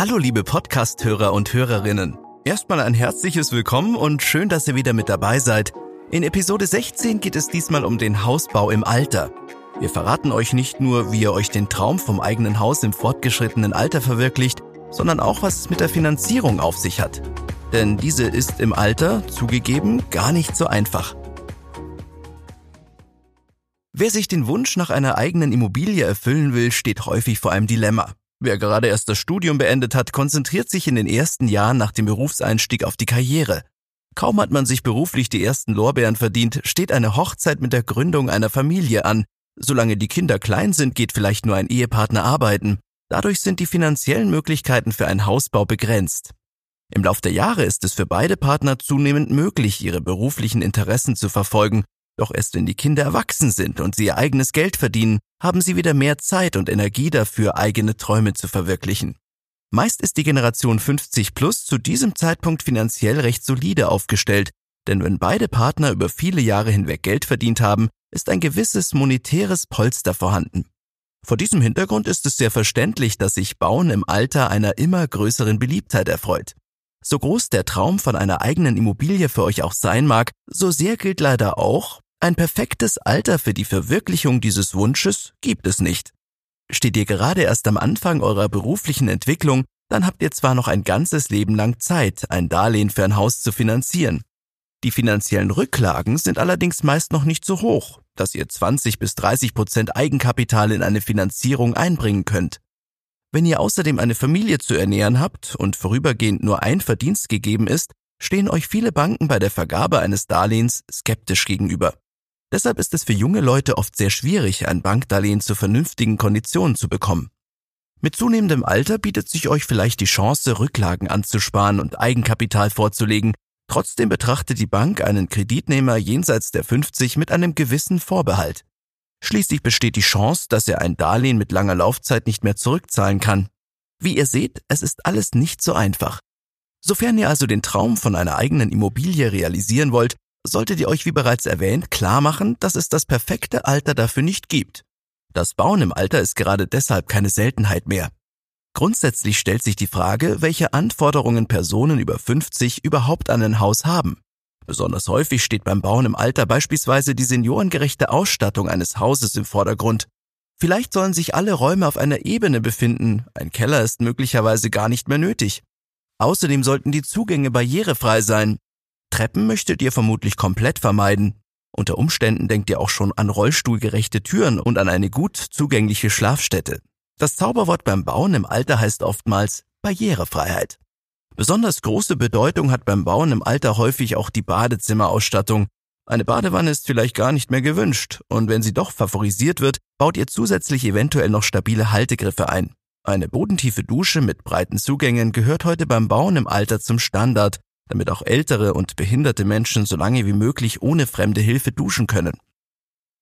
Hallo liebe Podcast-Hörer und Hörerinnen. Erstmal ein herzliches Willkommen und schön, dass ihr wieder mit dabei seid. In Episode 16 geht es diesmal um den Hausbau im Alter. Wir verraten euch nicht nur, wie ihr euch den Traum vom eigenen Haus im fortgeschrittenen Alter verwirklicht, sondern auch, was es mit der Finanzierung auf sich hat. Denn diese ist im Alter, zugegeben, gar nicht so einfach. Wer sich den Wunsch nach einer eigenen Immobilie erfüllen will, steht häufig vor einem Dilemma. Wer gerade erst das Studium beendet hat, konzentriert sich in den ersten Jahren nach dem Berufseinstieg auf die Karriere. Kaum hat man sich beruflich die ersten Lorbeeren verdient, steht eine Hochzeit mit der Gründung einer Familie an. Solange die Kinder klein sind, geht vielleicht nur ein Ehepartner arbeiten. Dadurch sind die finanziellen Möglichkeiten für einen Hausbau begrenzt. Im Lauf der Jahre ist es für beide Partner zunehmend möglich, ihre beruflichen Interessen zu verfolgen doch erst wenn die Kinder erwachsen sind und sie ihr eigenes Geld verdienen, haben sie wieder mehr Zeit und Energie dafür, eigene Träume zu verwirklichen. Meist ist die Generation 50 plus zu diesem Zeitpunkt finanziell recht solide aufgestellt, denn wenn beide Partner über viele Jahre hinweg Geld verdient haben, ist ein gewisses monetäres Polster vorhanden. Vor diesem Hintergrund ist es sehr verständlich, dass sich Bauen im Alter einer immer größeren Beliebtheit erfreut. So groß der Traum von einer eigenen Immobilie für euch auch sein mag, so sehr gilt leider auch, ein perfektes Alter für die Verwirklichung dieses Wunsches gibt es nicht. Steht ihr gerade erst am Anfang eurer beruflichen Entwicklung, dann habt ihr zwar noch ein ganzes Leben lang Zeit, ein Darlehen für ein Haus zu finanzieren. Die finanziellen Rücklagen sind allerdings meist noch nicht so hoch, dass ihr 20 bis 30 Prozent Eigenkapital in eine Finanzierung einbringen könnt. Wenn ihr außerdem eine Familie zu ernähren habt und vorübergehend nur ein Verdienst gegeben ist, stehen euch viele Banken bei der Vergabe eines Darlehens skeptisch gegenüber. Deshalb ist es für junge Leute oft sehr schwierig, ein Bankdarlehen zu vernünftigen Konditionen zu bekommen. Mit zunehmendem Alter bietet sich euch vielleicht die Chance, Rücklagen anzusparen und Eigenkapital vorzulegen. Trotzdem betrachtet die Bank einen Kreditnehmer jenseits der 50 mit einem gewissen Vorbehalt. Schließlich besteht die Chance, dass er ein Darlehen mit langer Laufzeit nicht mehr zurückzahlen kann. Wie ihr seht, es ist alles nicht so einfach. Sofern ihr also den Traum von einer eigenen Immobilie realisieren wollt, solltet ihr euch wie bereits erwähnt klar machen, dass es das perfekte Alter dafür nicht gibt. Das Bauen im Alter ist gerade deshalb keine Seltenheit mehr. Grundsätzlich stellt sich die Frage, welche Anforderungen Personen über 50 überhaupt an ein Haus haben. Besonders häufig steht beim Bauen im Alter beispielsweise die seniorengerechte Ausstattung eines Hauses im Vordergrund. Vielleicht sollen sich alle Räume auf einer Ebene befinden, ein Keller ist möglicherweise gar nicht mehr nötig. Außerdem sollten die Zugänge barrierefrei sein, Treppen möchtet ihr vermutlich komplett vermeiden. Unter Umständen denkt ihr auch schon an rollstuhlgerechte Türen und an eine gut zugängliche Schlafstätte. Das Zauberwort beim Bauen im Alter heißt oftmals Barrierefreiheit. Besonders große Bedeutung hat beim Bauen im Alter häufig auch die Badezimmerausstattung. Eine Badewanne ist vielleicht gar nicht mehr gewünscht und wenn sie doch favorisiert wird, baut ihr zusätzlich eventuell noch stabile Haltegriffe ein. Eine bodentiefe Dusche mit breiten Zugängen gehört heute beim Bauen im Alter zum Standard damit auch ältere und behinderte Menschen so lange wie möglich ohne fremde Hilfe duschen können.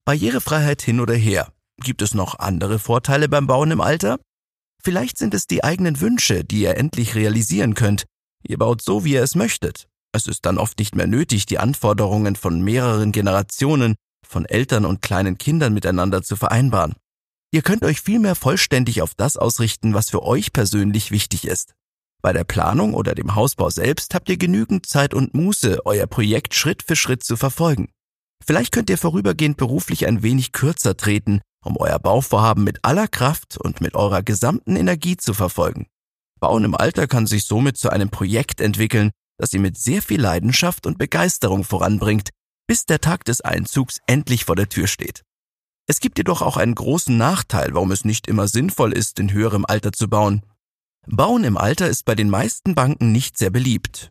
Barrierefreiheit hin oder her. Gibt es noch andere Vorteile beim Bauen im Alter? Vielleicht sind es die eigenen Wünsche, die ihr endlich realisieren könnt. Ihr baut so, wie ihr es möchtet. Es ist dann oft nicht mehr nötig, die Anforderungen von mehreren Generationen, von Eltern und kleinen Kindern miteinander zu vereinbaren. Ihr könnt euch vielmehr vollständig auf das ausrichten, was für euch persönlich wichtig ist. Bei der Planung oder dem Hausbau selbst habt ihr genügend Zeit und Muße, euer Projekt Schritt für Schritt zu verfolgen. Vielleicht könnt ihr vorübergehend beruflich ein wenig kürzer treten, um euer Bauvorhaben mit aller Kraft und mit eurer gesamten Energie zu verfolgen. Bauen im Alter kann sich somit zu einem Projekt entwickeln, das ihr mit sehr viel Leidenschaft und Begeisterung voranbringt, bis der Tag des Einzugs endlich vor der Tür steht. Es gibt jedoch auch einen großen Nachteil, warum es nicht immer sinnvoll ist, in höherem Alter zu bauen. Bauen im Alter ist bei den meisten Banken nicht sehr beliebt.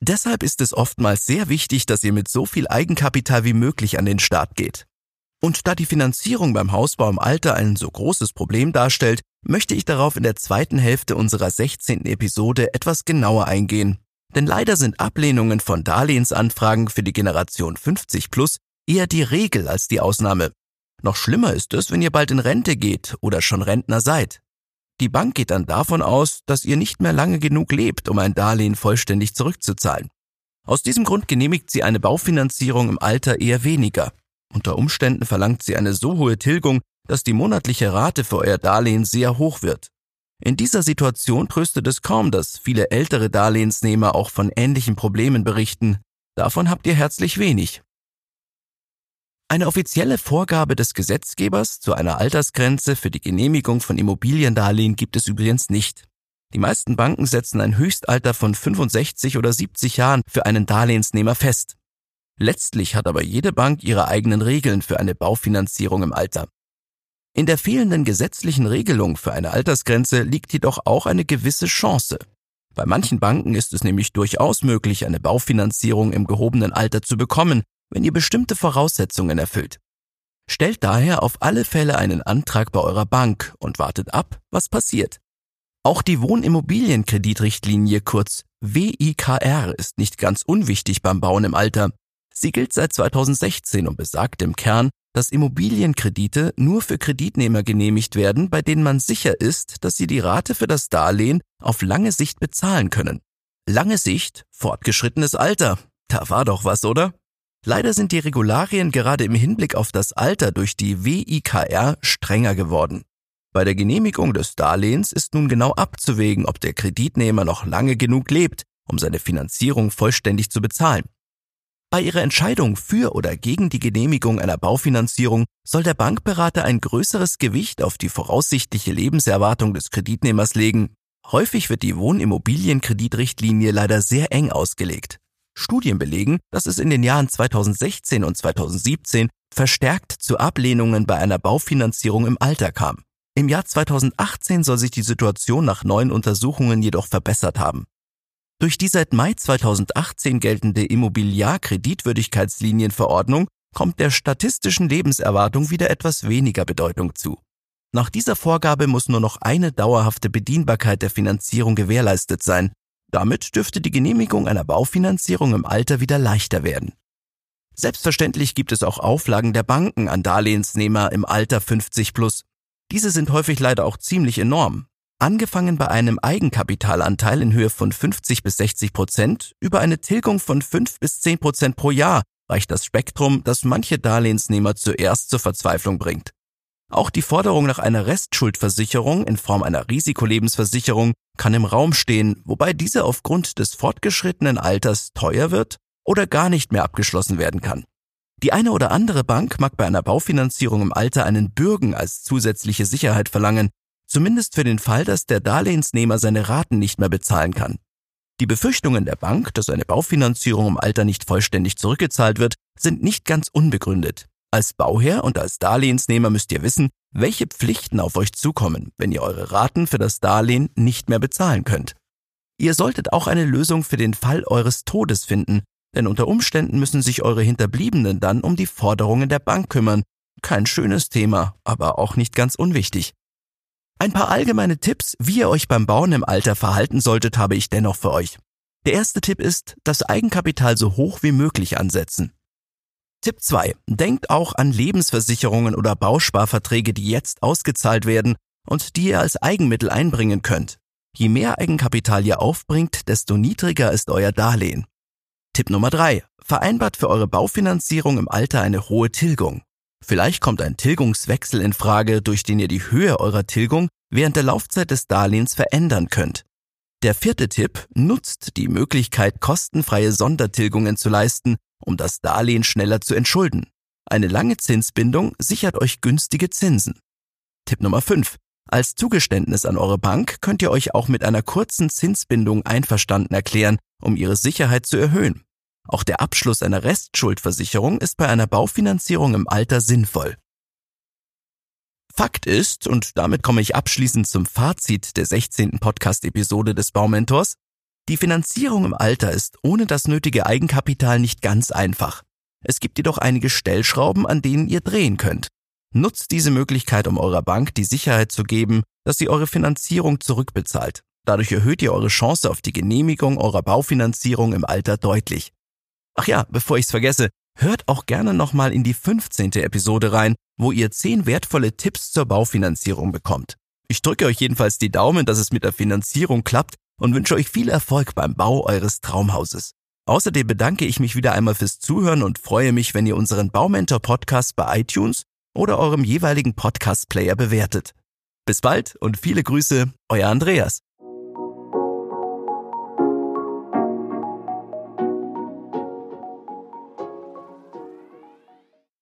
Deshalb ist es oftmals sehr wichtig, dass ihr mit so viel Eigenkapital wie möglich an den Start geht. Und da die Finanzierung beim Hausbau im Alter ein so großes Problem darstellt, möchte ich darauf in der zweiten Hälfte unserer 16. Episode etwas genauer eingehen. Denn leider sind Ablehnungen von Darlehensanfragen für die Generation 50 plus eher die Regel als die Ausnahme. Noch schlimmer ist es, wenn ihr bald in Rente geht oder schon Rentner seid. Die Bank geht dann davon aus, dass ihr nicht mehr lange genug lebt, um ein Darlehen vollständig zurückzuzahlen. Aus diesem Grund genehmigt sie eine Baufinanzierung im Alter eher weniger. Unter Umständen verlangt sie eine so hohe Tilgung, dass die monatliche Rate für euer Darlehen sehr hoch wird. In dieser Situation tröstet es kaum, dass viele ältere Darlehensnehmer auch von ähnlichen Problemen berichten. Davon habt ihr herzlich wenig. Eine offizielle Vorgabe des Gesetzgebers zu einer Altersgrenze für die Genehmigung von Immobiliendarlehen gibt es übrigens nicht. Die meisten Banken setzen ein Höchstalter von 65 oder 70 Jahren für einen Darlehensnehmer fest. Letztlich hat aber jede Bank ihre eigenen Regeln für eine Baufinanzierung im Alter. In der fehlenden gesetzlichen Regelung für eine Altersgrenze liegt jedoch auch eine gewisse Chance. Bei manchen Banken ist es nämlich durchaus möglich, eine Baufinanzierung im gehobenen Alter zu bekommen, wenn ihr bestimmte Voraussetzungen erfüllt. Stellt daher auf alle Fälle einen Antrag bei eurer Bank und wartet ab, was passiert. Auch die Wohnimmobilienkreditrichtlinie kurz WIKR ist nicht ganz unwichtig beim Bauen im Alter. Sie gilt seit 2016 und besagt im Kern, dass Immobilienkredite nur für Kreditnehmer genehmigt werden, bei denen man sicher ist, dass sie die Rate für das Darlehen auf lange Sicht bezahlen können. Lange Sicht, fortgeschrittenes Alter. Da war doch was, oder? Leider sind die Regularien gerade im Hinblick auf das Alter durch die WIKR strenger geworden. Bei der Genehmigung des Darlehens ist nun genau abzuwägen, ob der Kreditnehmer noch lange genug lebt, um seine Finanzierung vollständig zu bezahlen. Bei Ihrer Entscheidung für oder gegen die Genehmigung einer Baufinanzierung soll der Bankberater ein größeres Gewicht auf die voraussichtliche Lebenserwartung des Kreditnehmers legen. Häufig wird die Wohnimmobilienkreditrichtlinie leider sehr eng ausgelegt. Studien belegen, dass es in den Jahren 2016 und 2017 verstärkt zu Ablehnungen bei einer Baufinanzierung im Alter kam. Im Jahr 2018 soll sich die Situation nach neuen Untersuchungen jedoch verbessert haben. Durch die seit Mai 2018 geltende Immobiliar-Kreditwürdigkeitslinienverordnung kommt der statistischen Lebenserwartung wieder etwas weniger Bedeutung zu. Nach dieser Vorgabe muss nur noch eine dauerhafte Bedienbarkeit der Finanzierung gewährleistet sein, damit dürfte die Genehmigung einer Baufinanzierung im Alter wieder leichter werden. Selbstverständlich gibt es auch Auflagen der Banken an Darlehensnehmer im Alter 50 plus. Diese sind häufig leider auch ziemlich enorm. Angefangen bei einem Eigenkapitalanteil in Höhe von 50 bis 60 Prozent über eine Tilgung von 5 bis 10 Prozent pro Jahr reicht das Spektrum, das manche Darlehensnehmer zuerst zur Verzweiflung bringt. Auch die Forderung nach einer Restschuldversicherung in Form einer Risikolebensversicherung kann im Raum stehen, wobei diese aufgrund des fortgeschrittenen Alters teuer wird oder gar nicht mehr abgeschlossen werden kann. Die eine oder andere Bank mag bei einer Baufinanzierung im Alter einen Bürgen als zusätzliche Sicherheit verlangen, zumindest für den Fall, dass der Darlehensnehmer seine Raten nicht mehr bezahlen kann. Die Befürchtungen der Bank, dass eine Baufinanzierung im Alter nicht vollständig zurückgezahlt wird, sind nicht ganz unbegründet. Als Bauherr und als Darlehensnehmer müsst ihr wissen, welche Pflichten auf euch zukommen, wenn ihr eure Raten für das Darlehen nicht mehr bezahlen könnt. Ihr solltet auch eine Lösung für den Fall eures Todes finden, denn unter Umständen müssen sich eure Hinterbliebenen dann um die Forderungen der Bank kümmern. Kein schönes Thema, aber auch nicht ganz unwichtig. Ein paar allgemeine Tipps, wie ihr euch beim Bauen im Alter verhalten solltet, habe ich dennoch für euch. Der erste Tipp ist, das Eigenkapital so hoch wie möglich ansetzen. Tipp 2. Denkt auch an Lebensversicherungen oder Bausparverträge, die jetzt ausgezahlt werden und die ihr als Eigenmittel einbringen könnt. Je mehr Eigenkapital ihr aufbringt, desto niedriger ist euer Darlehen. Tipp Nummer 3. Vereinbart für eure Baufinanzierung im Alter eine hohe Tilgung. Vielleicht kommt ein Tilgungswechsel in Frage, durch den ihr die Höhe eurer Tilgung während der Laufzeit des Darlehens verändern könnt. Der vierte Tipp nutzt die Möglichkeit, kostenfreie Sondertilgungen zu leisten, um das Darlehen schneller zu entschulden. Eine lange Zinsbindung sichert euch günstige Zinsen. Tipp Nummer 5. Als Zugeständnis an eure Bank könnt ihr euch auch mit einer kurzen Zinsbindung einverstanden erklären, um ihre Sicherheit zu erhöhen. Auch der Abschluss einer Restschuldversicherung ist bei einer Baufinanzierung im Alter sinnvoll. Fakt ist, und damit komme ich abschließend zum Fazit der 16. Podcast-Episode des Baumentors, die Finanzierung im Alter ist ohne das nötige Eigenkapital nicht ganz einfach. Es gibt jedoch einige Stellschrauben, an denen ihr drehen könnt. Nutzt diese Möglichkeit, um eurer Bank die Sicherheit zu geben, dass sie eure Finanzierung zurückbezahlt. Dadurch erhöht ihr eure Chance auf die Genehmigung eurer Baufinanzierung im Alter deutlich. Ach ja, bevor ich's vergesse, hört auch gerne nochmal in die 15. Episode rein, wo ihr 10 wertvolle Tipps zur Baufinanzierung bekommt. Ich drücke euch jedenfalls die Daumen, dass es mit der Finanzierung klappt und wünsche euch viel Erfolg beim Bau eures Traumhauses. Außerdem bedanke ich mich wieder einmal fürs Zuhören und freue mich, wenn ihr unseren Baumentor Podcast bei iTunes oder eurem jeweiligen Podcast Player bewertet. Bis bald und viele Grüße, euer Andreas.